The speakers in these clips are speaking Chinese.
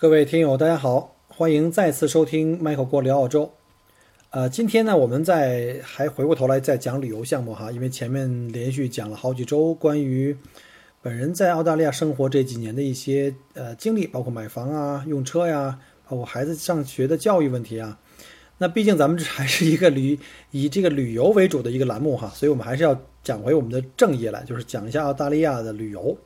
各位听友，大家好，欢迎再次收听 Michael 郭聊澳洲。呃，今天呢，我们在还回过头来再讲旅游项目哈，因为前面连续讲了好几周关于本人在澳大利亚生活这几年的一些呃经历，包括买房啊、用车呀，包括孩子上学的教育问题啊。那毕竟咱们这还是一个旅 以这个旅游为主的一个栏目哈，所以我们还是要讲回我们的正业来，就是讲一下澳大利亚的旅游。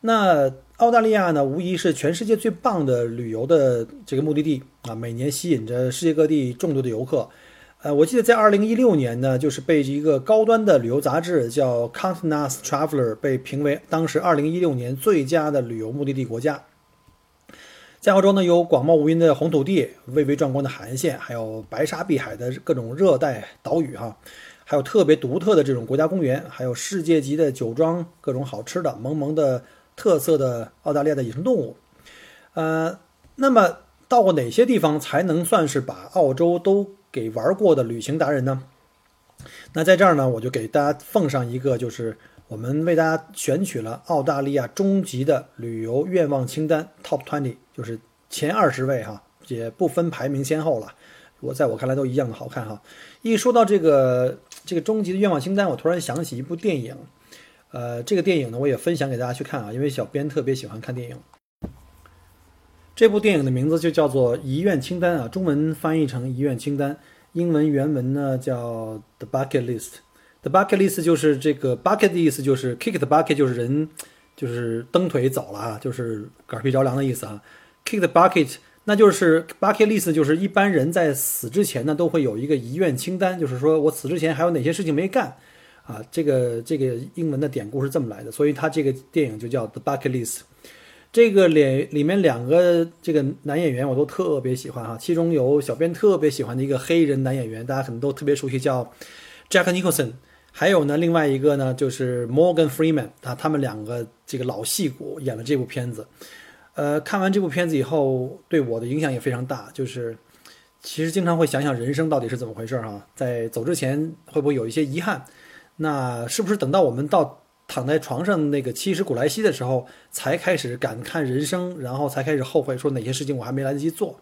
那澳大利亚呢，无疑是全世界最棒的旅游的这个目的地啊，每年吸引着世界各地众多的游客。呃，我记得在二零一六年呢，就是被一个高端的旅游杂志叫《Continental Traveler》被评为当时二零一六年最佳的旅游目的地国家。在澳洲呢，有广袤无垠的红土地、蔚为壮观的海岸线，还有白沙碧海的各种热带岛屿哈，还有特别独特的这种国家公园，还有世界级的酒庄，各种好吃的，萌萌的。特色的澳大利亚的野生动物，呃，那么到过哪些地方才能算是把澳洲都给玩过的旅行达人呢？那在这儿呢，我就给大家奉上一个，就是我们为大家选取了澳大利亚终极的旅游愿望清单 Top Twenty，就是前二十位哈，也不分排名先后了。我在我看来都一样的好看哈。一说到这个这个终极的愿望清单，我突然想起一部电影。呃，这个电影呢，我也分享给大家去看啊，因为小编特别喜欢看电影。这部电影的名字就叫做《遗愿清单》啊，中文翻译成《遗愿清单》，英文原文呢叫《The Bucket List》。The Bucket List 就是这个 bucket 的意思，就是 kick the bucket 就是人就是蹬腿走了啊，就是嗝屁着凉的意思啊。kick the bucket 那就是 bucket list，就是一般人在死之前呢都会有一个遗愿清单，就是说我死之前还有哪些事情没干。啊，这个这个英文的典故是这么来的，所以它这个电影就叫《The Bucket List》。这个里里面两个这个男演员我都特别喜欢哈，其中有小编特别喜欢的一个黑人男演员，大家可能都特别熟悉，叫 Jack Nicholson。还有呢，另外一个呢就是 Morgan Freeman 啊，他们两个这个老戏骨演了这部片子。呃，看完这部片子以后，对我的影响也非常大，就是其实经常会想想人生到底是怎么回事哈，在走之前会不会有一些遗憾？那是不是等到我们到躺在床上那个七十古来稀的时候，才开始感叹人生，然后才开始后悔说哪些事情我还没来得及做？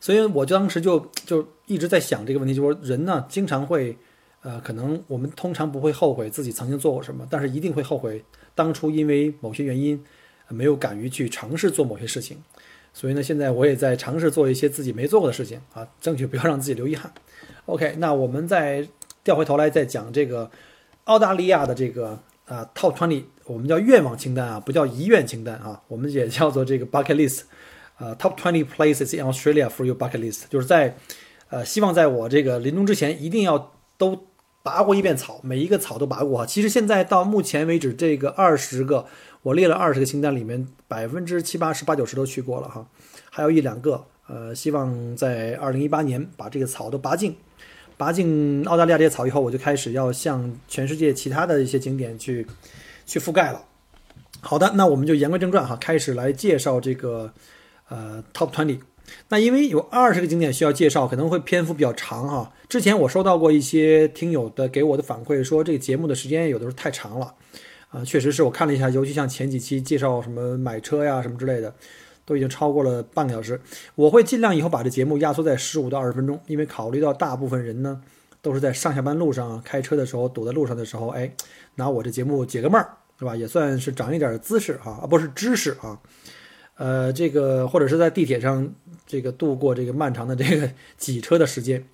所以我就当时就就一直在想这个问题，就说人呢，经常会，呃，可能我们通常不会后悔自己曾经做过什么，但是一定会后悔当初因为某些原因没有敢于去尝试做某些事情。所以呢，现在我也在尝试做一些自己没做过的事情啊，争取不要让自己留遗憾。OK，那我们在。调回头来再讲这个澳大利亚的这个啊，Top Twenty，我们叫愿望清单啊，不叫遗愿清单啊，我们也叫做这个 Bucket List，啊，Top Twenty Places in Australia for your bucket list，就是在呃，希望在我这个临终之前一定要都拔过一遍草，每一个草都拔过哈。其实现在到目前为止，这个二十个我列了二十个清单里面，百分之七八十八九十都去过了哈，还有一两个呃，希望在二零一八年把这个草都拔净。拔进澳大利亚这些草以后，我就开始要向全世界其他的一些景点去去覆盖了。好的，那我们就言归正传哈，开始来介绍这个呃 Top 20。那因为有二十个景点需要介绍，可能会篇幅比较长哈。之前我收到过一些听友的给我的反馈，说这个节目的时间有的时候太长了啊，确实是我看了一下，尤其像前几期介绍什么买车呀什么之类的。都已经超过了半个小时，我会尽量以后把这节目压缩在十五到二十分钟，因为考虑到大部分人呢都是在上下班路上开车的时候堵在路上的时候，哎，拿我这节目解个闷儿，是吧？也算是长一点姿势啊，啊，不是知识啊，呃，这个或者是在地铁上这个度过这个漫长的这个挤车的时间，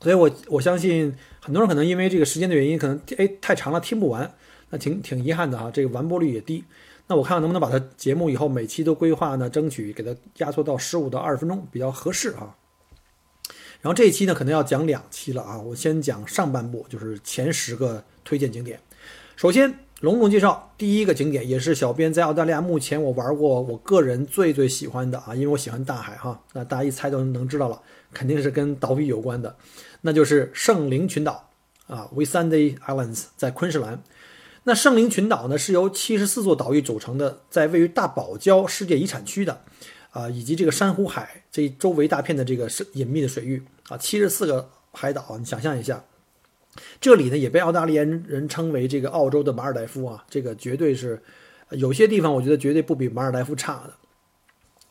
所以我我相信很多人可能因为这个时间的原因，可能哎太长了听不完，那挺挺遗憾的哈，这个完播率也低。那我看看能不能把它节目以后每期都规划呢，争取给它压缩到十五到二十分钟比较合适啊。然后这一期呢，可能要讲两期了啊。我先讲上半部，就是前十个推荐景点。首先，隆重介绍第一个景点，也是小编在澳大利亚目前我玩过，我个人最最喜欢的啊，因为我喜欢大海哈。那大家一猜都能知道了，肯定是跟岛屿有关的，那就是圣灵群岛啊 w i s a n d y Islands，在昆士兰。那圣灵群岛呢，是由七十四座岛屿组成的，在位于大堡礁世界遗产区的。啊，以及这个珊瑚海这周围大片的这个是隐秘的水域啊，七十四个海岛，你想象一下，这里呢也被澳大利亚人称为这个澳洲的马尔代夫啊，这个绝对是有些地方我觉得绝对不比马尔代夫差的，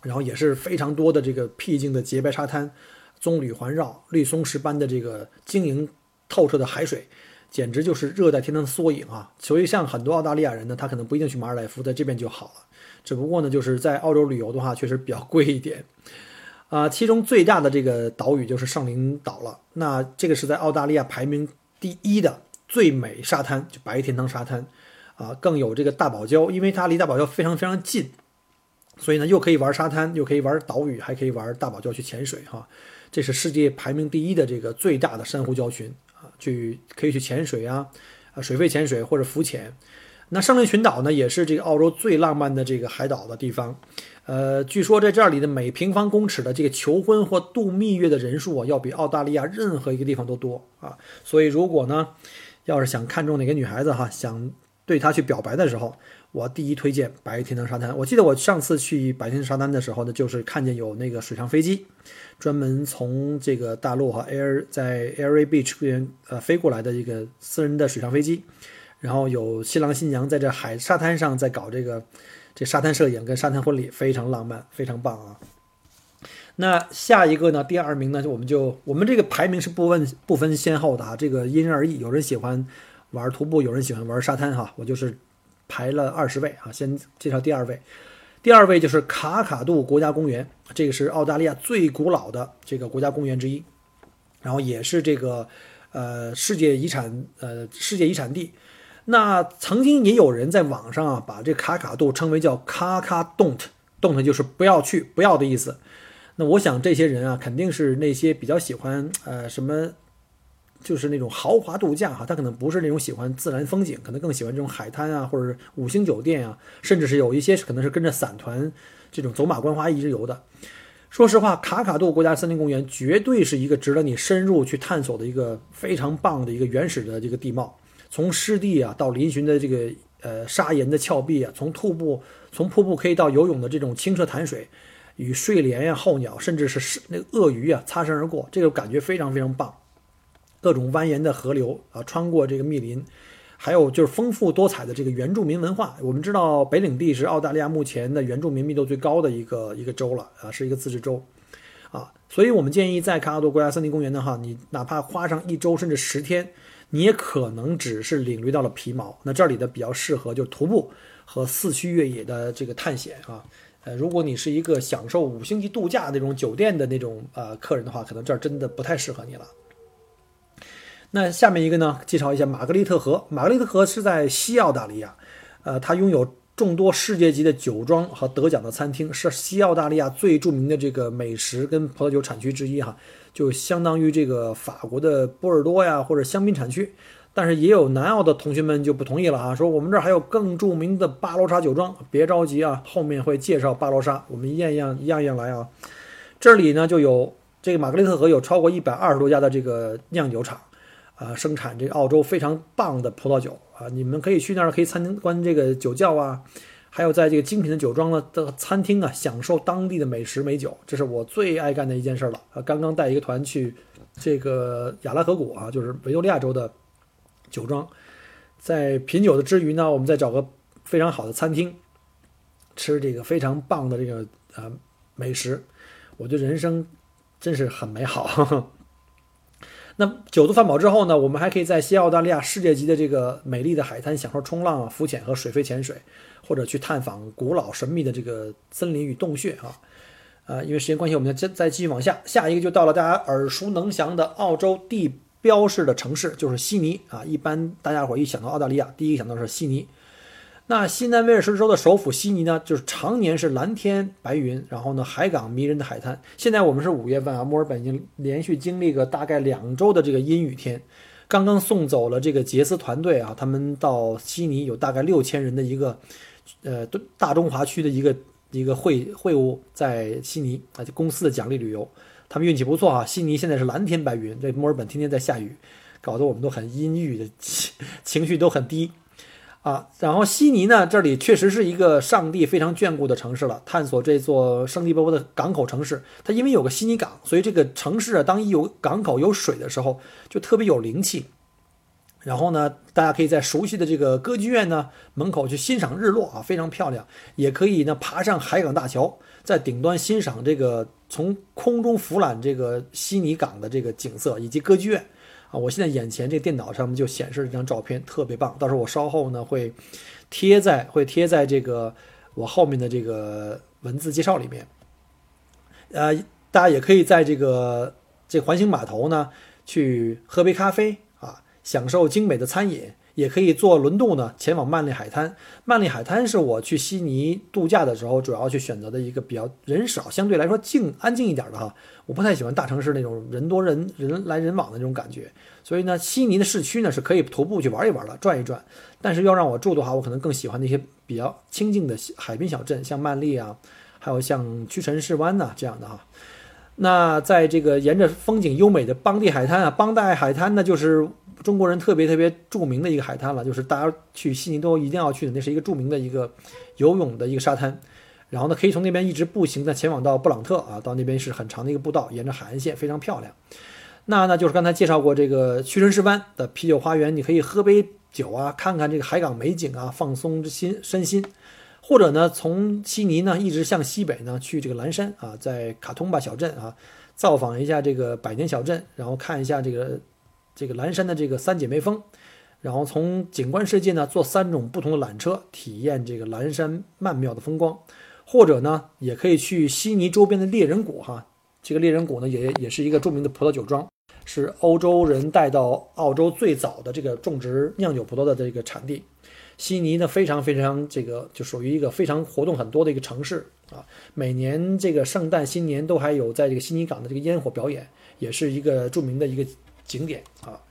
然后也是非常多的这个僻静的洁白沙滩，棕榈环绕，绿松石般的这个晶莹透彻的海水，简直就是热带天堂的缩影啊！所以像很多澳大利亚人呢，他可能不一定去马尔代夫，在这边就好了。只不过呢，就是在澳洲旅游的话，确实比较贵一点，啊，其中最大的这个岛屿就是圣灵岛了。那这个是在澳大利亚排名第一的最美沙滩，就白天堂沙滩，啊，更有这个大堡礁，因为它离大堡礁非常非常近，所以呢，又可以玩沙滩，又可以玩岛屿，还可以玩大堡礁去潜水，哈，这是世界排名第一的这个最大的珊瑚礁群啊，去可以去潜水啊，啊，水肺潜水或者浮潜。那圣灵群岛呢，也是这个澳洲最浪漫的这个海岛的地方，呃，据说在这里的每平方公尺的这个求婚或度蜜月的人数啊，要比澳大利亚任何一个地方都多啊。所以如果呢，要是想看中哪个女孩子哈，想对她去表白的时候，我第一推荐白天堂沙滩。我记得我上次去白天沙滩的时候呢，就是看见有那个水上飞机，专门从这个大陆哈 Air 在 Airy Beach 边呃飞过来的一个私人的水上飞机。然后有新郎新娘在这海沙滩上在搞这个这沙滩摄影跟沙滩婚礼，非常浪漫，非常棒啊。那下一个呢？第二名呢？就我们就我们这个排名是不问不分先后的啊，这个因人而异。有人喜欢玩徒步，有人喜欢玩沙滩哈。我就是排了二十位啊，先介绍第二位。第二位就是卡卡杜国家公园，这个是澳大利亚最古老的这个国家公园之一，然后也是这个呃世界遗产呃世界遗产地。那曾经也有人在网上啊，把这卡卡杜称为叫卡卡 don't，don't 就是不要去，不要的意思。那我想这些人啊，肯定是那些比较喜欢呃什么，就是那种豪华度假哈，他可能不是那种喜欢自然风景，可能更喜欢这种海滩啊，或者是五星酒店啊，甚至是有一些可能是跟着散团这种走马观花一日游的。说实话，卡卡杜国家森林公园绝对是一个值得你深入去探索的一个非常棒的一个原始的这个地貌。从湿地啊到嶙峋的这个呃砂岩的峭壁啊，从瀑布从瀑布可以到游泳的这种清澈潭水，与睡莲呀、候鸟，甚至是是那鳄鱼啊擦身而过，这个感觉非常非常棒。各种蜿蜒的河流啊，穿过这个密林，还有就是丰富多彩的这个原住民文化。我们知道北领地是澳大利亚目前的原住民密度最高的一个一个州了啊，是一个自治州啊，所以我们建议在卡卡多国家森林公园呢哈，你哪怕花上一周甚至十天。你也可能只是领略到了皮毛，那这里的比较适合就是徒步和四驱越野的这个探险啊。呃，如果你是一个享受五星级度假那种酒店的那种呃客人的话，可能这儿真的不太适合你了。那下面一个呢，介绍一下玛格丽特河。玛格丽特河是在西澳大利亚，呃，它拥有众多世界级的酒庄和得奖的餐厅，是西澳大利亚最著名的这个美食跟葡萄酒产区之一哈。就相当于这个法国的波尔多呀，或者香槟产区，但是也有南澳的同学们就不同意了啊，说我们这儿还有更著名的巴罗沙酒庄，别着急啊，后面会介绍巴罗沙，我们一样一样一样一样来啊。这里呢就有这个玛格丽特河有超过一百二十多家的这个酿酒厂，啊，生产这澳洲非常棒的葡萄酒啊，你们可以去那儿可以参观这个酒窖啊。还有在这个精品的酒庄呢的餐厅啊，享受当地的美食美酒，这是我最爱干的一件事了啊！刚刚带一个团去这个亚拉河谷啊，就是维多利亚州的酒庄，在品酒的之余呢，我们再找个非常好的餐厅，吃这个非常棒的这个呃美食，我觉得人生真是很美好。那酒足饭饱之后呢，我们还可以在西澳大利亚世界级的这个美丽的海滩享受冲浪啊、浮潜和水肺潜水。或者去探访古老神秘的这个森林与洞穴啊，呃，因为时间关系，我们再再继续往下，下一个就到了大家耳熟能详的澳洲地标式的城市，就是悉尼啊。一般大家伙一想到澳大利亚，第一个想到是悉尼。那新南威尔士州的首府悉尼呢，就是常年是蓝天白云，然后呢海港迷人的海滩。现在我们是五月份啊，墨尔本已经连续经历个大概两周的这个阴雨天。刚刚送走了这个杰斯团队啊，他们到悉尼有大概六千人的一个，呃，大中华区的一个一个会会务在悉尼啊，就公司的奖励旅游。他们运气不错啊，悉尼现在是蓝天白云，这墨尔本天天在下雨，搞得我们都很阴郁的 情绪都很低。啊，然后悉尼呢，这里确实是一个上帝非常眷顾的城市了。探索这座生机勃勃的港口城市，它因为有个悉尼港，所以这个城市啊，当一有港口有水的时候，就特别有灵气。然后呢，大家可以在熟悉的这个歌剧院呢门口去欣赏日落啊，非常漂亮。也可以呢爬上海港大桥，在顶端欣赏这个从空中俯览这个悉尼港的这个景色以及歌剧院。啊，我现在眼前这电脑上面就显示这张照片，特别棒。到时候我稍后呢会贴在会贴在这个我后面的这个文字介绍里面。呃，大家也可以在这个这环形码头呢去喝杯咖啡啊，享受精美的餐饮。也可以坐轮渡呢，前往曼丽海滩。曼丽海滩是我去悉尼度假的时候主要去选择的一个比较人少、相对来说静、安静一点的哈。我不太喜欢大城市那种人多人人来人往的那种感觉。所以呢，悉尼的市区呢是可以徒步去玩一玩的，转一转。但是要让我住的话，我可能更喜欢那些比较清静的海滨小镇，像曼丽啊，还有像屈臣氏湾呐这样的哈。那在这个沿着风景优美的邦蒂海滩啊，邦代海滩呢就是。中国人特别特别著名的一个海滩了，就是大家去悉尼都一定要去的，那是一个著名的一个游泳的一个沙滩。然后呢，可以从那边一直步行的前往到布朗特啊，到那边是很长的一个步道，沿着海岸线非常漂亮。那呢，就是刚才介绍过这个屈臣氏湾的啤酒花园，你可以喝杯酒啊，看看这个海港美景啊，放松心身心。或者呢，从悉尼呢一直向西北呢去这个蓝山啊，在卡通巴小镇啊，造访一下这个百年小镇，然后看一下这个。这个蓝山的这个三姐妹峰，然后从景观世界呢坐三种不同的缆车，体验这个蓝山曼妙的风光，或者呢也可以去悉尼周边的猎人谷哈，这个猎人谷呢也也是一个著名的葡萄酒庄，是欧洲人带到澳洲最早的这个种植酿酒葡萄的这个产地。悉尼呢非常非常这个就属于一个非常活动很多的一个城市啊，每年这个圣诞新年都还有在这个悉尼港的这个烟火表演，也是一个著名的一个。景点啊，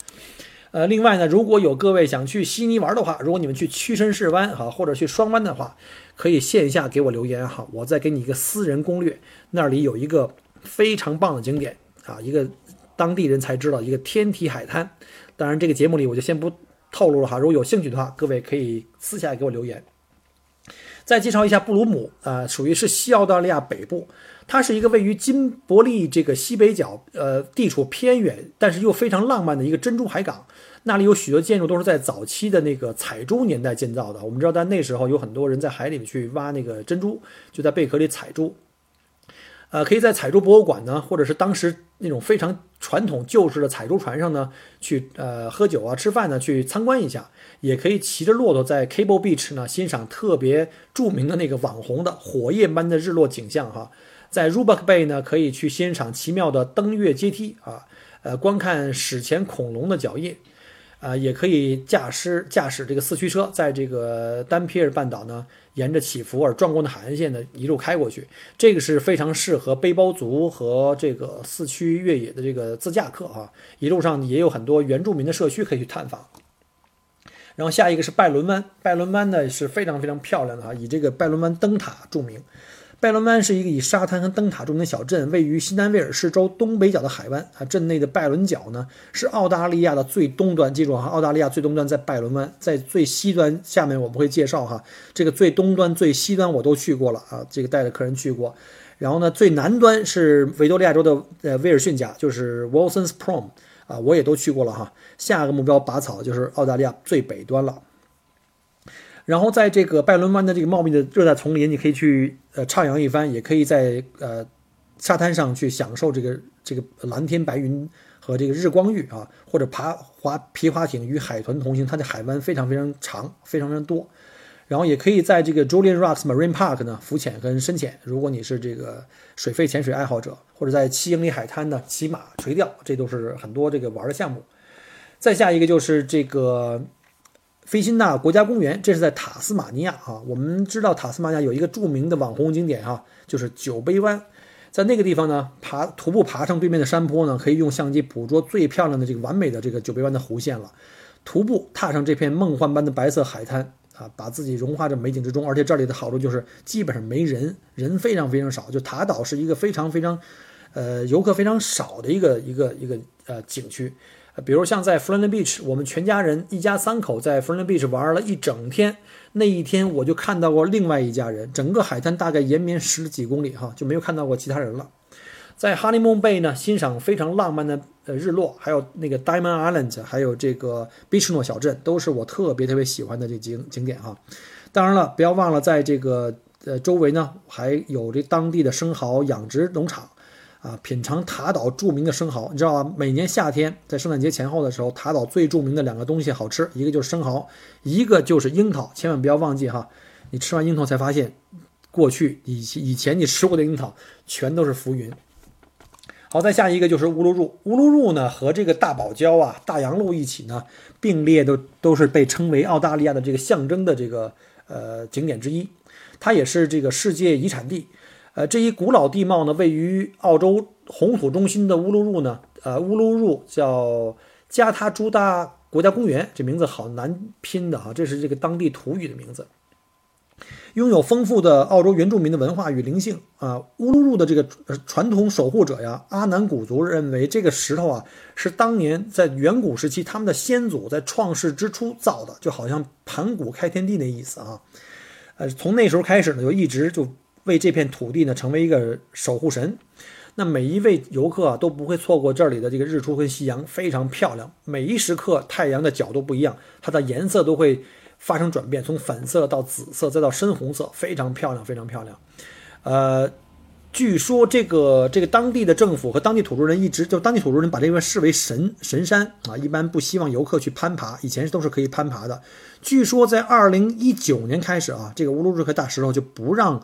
呃，另外呢，如果有各位想去悉尼玩的话，如果你们去屈臣氏湾哈，或者去双湾的话，可以线下给我留言哈，我再给你一个私人攻略。那里有一个非常棒的景点啊，一个当地人才知道一个天体海滩。当然，这个节目里我就先不透露了哈。如果有兴趣的话，各位可以私下给我留言。再介绍一下布鲁姆呃，属于是西澳大利亚北部。它是一个位于金伯利这个西北角，呃，地处偏远，但是又非常浪漫的一个珍珠海港。那里有许多建筑都是在早期的那个采珠年代建造的。我们知道，在那时候有很多人在海里面去挖那个珍珠，就在贝壳里采珠。呃，可以在采珠博物馆呢，或者是当时那种非常传统旧式的采珠船上呢，去呃喝酒啊、吃饭呢，去参观一下。也可以骑着骆驼在 Cable Beach 呢，欣赏特别著名的那个网红的火焰般的日落景象哈。在 Rubak Bay 呢，可以去欣赏奇妙的登月阶梯啊，呃，观看史前恐龙的脚印，啊，也可以驾驶驾驶这个四驱车，在这个丹皮尔半岛呢，沿着起伏而壮观的海岸线呢，一路开过去。这个是非常适合背包族和这个四驱越野的这个自驾客啊，一路上也有很多原住民的社区可以去探访。然后下一个是拜伦湾，拜伦湾呢是非常非常漂亮的哈，以这个拜伦湾灯塔著名。拜伦湾是一个以沙滩和灯塔著名的小镇，位于新南威尔士州东北角的海湾。啊，镇内的拜伦角呢，是澳大利亚的最东端。记住哈，澳大利亚最东端在拜伦湾，在最西端。下面我们会介绍哈，这个最东端、最西端我都去过了啊，这个带着客人去过。然后呢，最南端是维多利亚州的呃威尔逊家，就是 Wilson's Prom 啊，我也都去过了哈。下个目标拔草就是澳大利亚最北端了。然后在这个拜伦湾的这个茂密的热带丛林，你可以去呃徜徉一番，也可以在呃沙滩上去享受这个这个蓝天白云和这个日光浴啊，或者爬滑皮划艇与海豚同行。它的海湾非常非常长，非常非常多。然后也可以在这个 Julian Rocks Marine Park 呢浮潜跟深潜，如果你是这个水肺潜水爱好者，或者在七英里海滩呢骑马垂钓，这都是很多这个玩的项目。再下一个就是这个。菲辛纳国家公园，这是在塔斯马尼亚啊。我们知道塔斯马尼亚有一个著名的网红景点啊，就是酒杯湾。在那个地方呢，爬徒步爬上对面的山坡呢，可以用相机捕捉最漂亮的这个完美的这个酒杯湾的弧线了。徒步踏上这片梦幻般的白色海滩啊，把自己融化在美景之中。而且这里的好处就是基本上没人，人非常非常少。就塔岛是一个非常非常，呃，游客非常少的一个一个一个呃景区。比如像在 f l o r i d Beach，我们全家人一家三口在 f l o r i d Beach 玩了一整天。那一天我就看到过另外一家人，整个海滩大概延绵十几公里哈，就没有看到过其他人了。在 Honeymoon Bay 呢，欣赏非常浪漫的呃日落，还有那个 Diamond Island，还有这个 Beach No 小镇，都是我特别特别喜欢的这景景点哈。当然了，不要忘了在这个呃周围呢，还有这当地的生蚝养殖农场。啊，品尝塔岛著名的生蚝，你知道吗？每年夏天在圣诞节前后的时候，塔岛最著名的两个东西好吃，一个就是生蚝，一个就是樱桃。千万不要忘记哈，你吃完樱桃才发现，过去以以前你吃过的樱桃全都是浮云。好，再下一个就是乌鲁入，乌鲁入呢和这个大堡礁啊、大洋路一起呢并列，都都是被称为澳大利亚的这个象征的这个呃景点之一，它也是这个世界遗产地。呃，这一古老地貌呢，位于澳洲红土中心的乌鲁入呢，呃，乌鲁入叫加他朱达国家公园，这名字好难拼的哈，这是这个当地土语的名字。拥有丰富的澳洲原住民的文化与灵性啊，乌鲁入的这个传统守护者呀，阿南古族认为这个石头啊，是当年在远古时期他们的先祖在创世之初造的，就好像盘古开天地那意思啊。呃，从那时候开始呢，就一直就。为这片土地呢，成为一个守护神。那每一位游客啊，都不会错过这里的这个日出跟夕阳，非常漂亮。每一时刻太阳的角度不一样，它的颜色都会发生转变，从粉色到紫色，再到深红色，非常漂亮，非常漂亮。呃，据说这个这个当地的政府和当地土著人一直就当地土著人把这边视为神神山啊，一般不希望游客去攀爬。以前都是可以攀爬的。据说在二零一九年开始啊，这个乌鲁日克大石头就不让。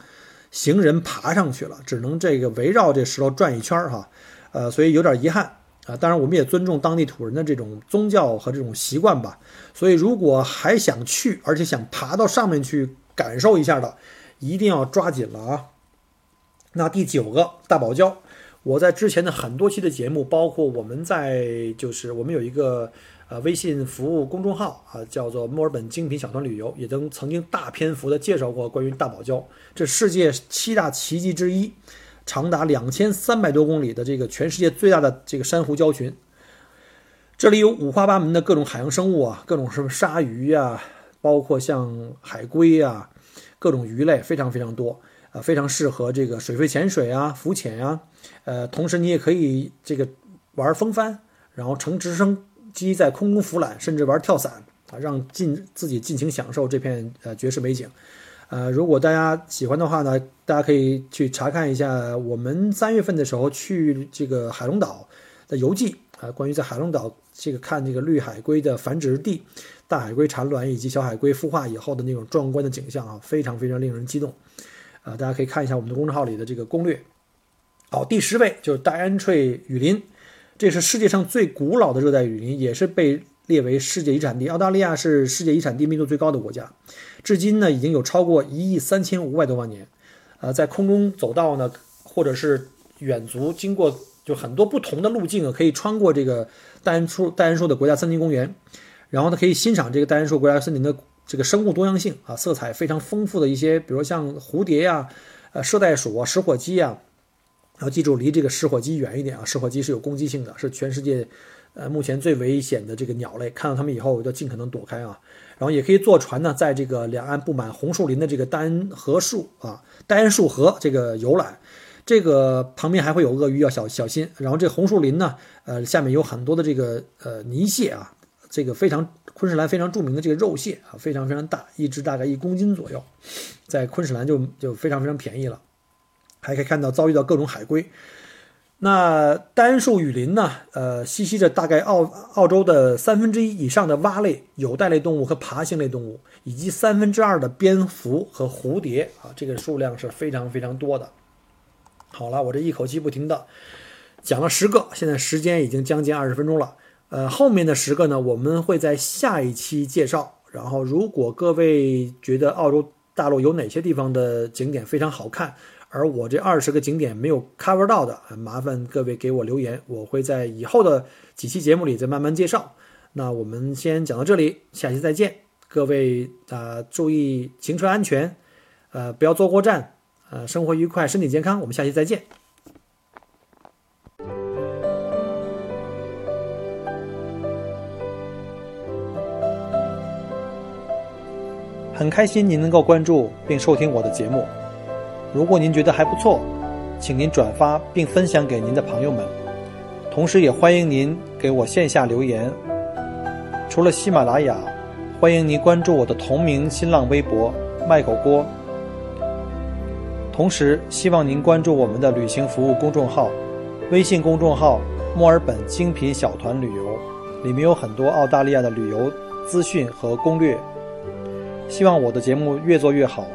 行人爬上去了，只能这个围绕这石头转一圈儿哈，呃，所以有点遗憾啊。当然，我们也尊重当地土人的这种宗教和这种习惯吧。所以，如果还想去，而且想爬到上面去感受一下的，一定要抓紧了啊。那第九个大堡礁，我在之前的很多期的节目，包括我们在就是我们有一个。呃，微信服务公众号啊，叫做墨尔本精品小团旅游，也曾曾经大篇幅的介绍过关于大堡礁，这世界七大奇迹之一，长达两千三百多公里的这个全世界最大的这个珊瑚礁群。这里有五花八门的各种海洋生物啊，各种什么鲨鱼呀，包括像海龟呀，各种鱼类非常非常多，呃，非常适合这个水肺潜水啊、浮潜呀，呃，同时你也可以这个玩风帆，然后乘直升。机在空中俯览，甚至玩跳伞啊，让尽自己尽情享受这片呃绝世美景。呃，如果大家喜欢的话呢，大家可以去查看一下我们三月份的时候去这个海龙岛的游记啊，关于在海龙岛这个看这个绿海龟的繁殖地、大海龟产卵以及小海龟孵化以后的那种壮观的景象啊，非常非常令人激动。啊，大家可以看一下我们的公众号里的这个攻略。好，第十位就是戴安翠雨林。这是世界上最古老的热带雨林，也是被列为世界遗产地。澳大利亚是世界遗产地密度最高的国家，至今呢已经有超过一亿三千五百多万年。呃，在空中走道呢，或者是远足，经过就很多不同的路径啊，可以穿过这个戴安树戴安树的国家森林公园，然后呢可以欣赏这个戴安树国家森林的这个生物多样性啊，色彩非常丰富的一些，比如像蝴蝶呀、呃缬带鼠啊、食火鸡啊。要记住，离这个食火鸡远一点啊！食火鸡是有攻击性的，是全世界，呃，目前最危险的这个鸟类。看到它们以后，要尽可能躲开啊！然后也可以坐船呢，在这个两岸布满红树林的这个丹河树啊，丹树河这个游览。这个旁边还会有鳄鱼，要小小心。然后这红树林呢，呃，下面有很多的这个呃泥蟹啊，这个非常昆士兰非常著名的这个肉蟹啊，非常非常大，一只大概一公斤左右，在昆士兰就就非常非常便宜了。还可以看到遭遇到各种海龟。那单树雨林呢？呃，栖息着大概澳澳洲的三分之一以上的蛙类、有袋类动物和爬行类动物，以及三分之二的蝙蝠和蝴蝶啊，这个数量是非常非常多的。好了，我这一口气不停的讲了十个，现在时间已经将近二十分钟了。呃，后面的十个呢，我们会在下一期介绍。然后，如果各位觉得澳洲大陆有哪些地方的景点非常好看，而我这二十个景点没有 cover 到的，麻烦各位给我留言，我会在以后的几期节目里再慢慢介绍。那我们先讲到这里，下期再见。各位啊、注意行车安全，呃，不要坐过站，呃，生活愉快，身体健康。我们下期再见。很开心您能够关注并收听我的节目。如果您觉得还不错，请您转发并分享给您的朋友们。同时，也欢迎您给我线下留言。除了喜马拉雅，欢迎您关注我的同名新浪微博“麦口锅”。同时，希望您关注我们的旅行服务公众号，微信公众号“墨尔本精品小团旅游”，里面有很多澳大利亚的旅游资讯和攻略。希望我的节目越做越好。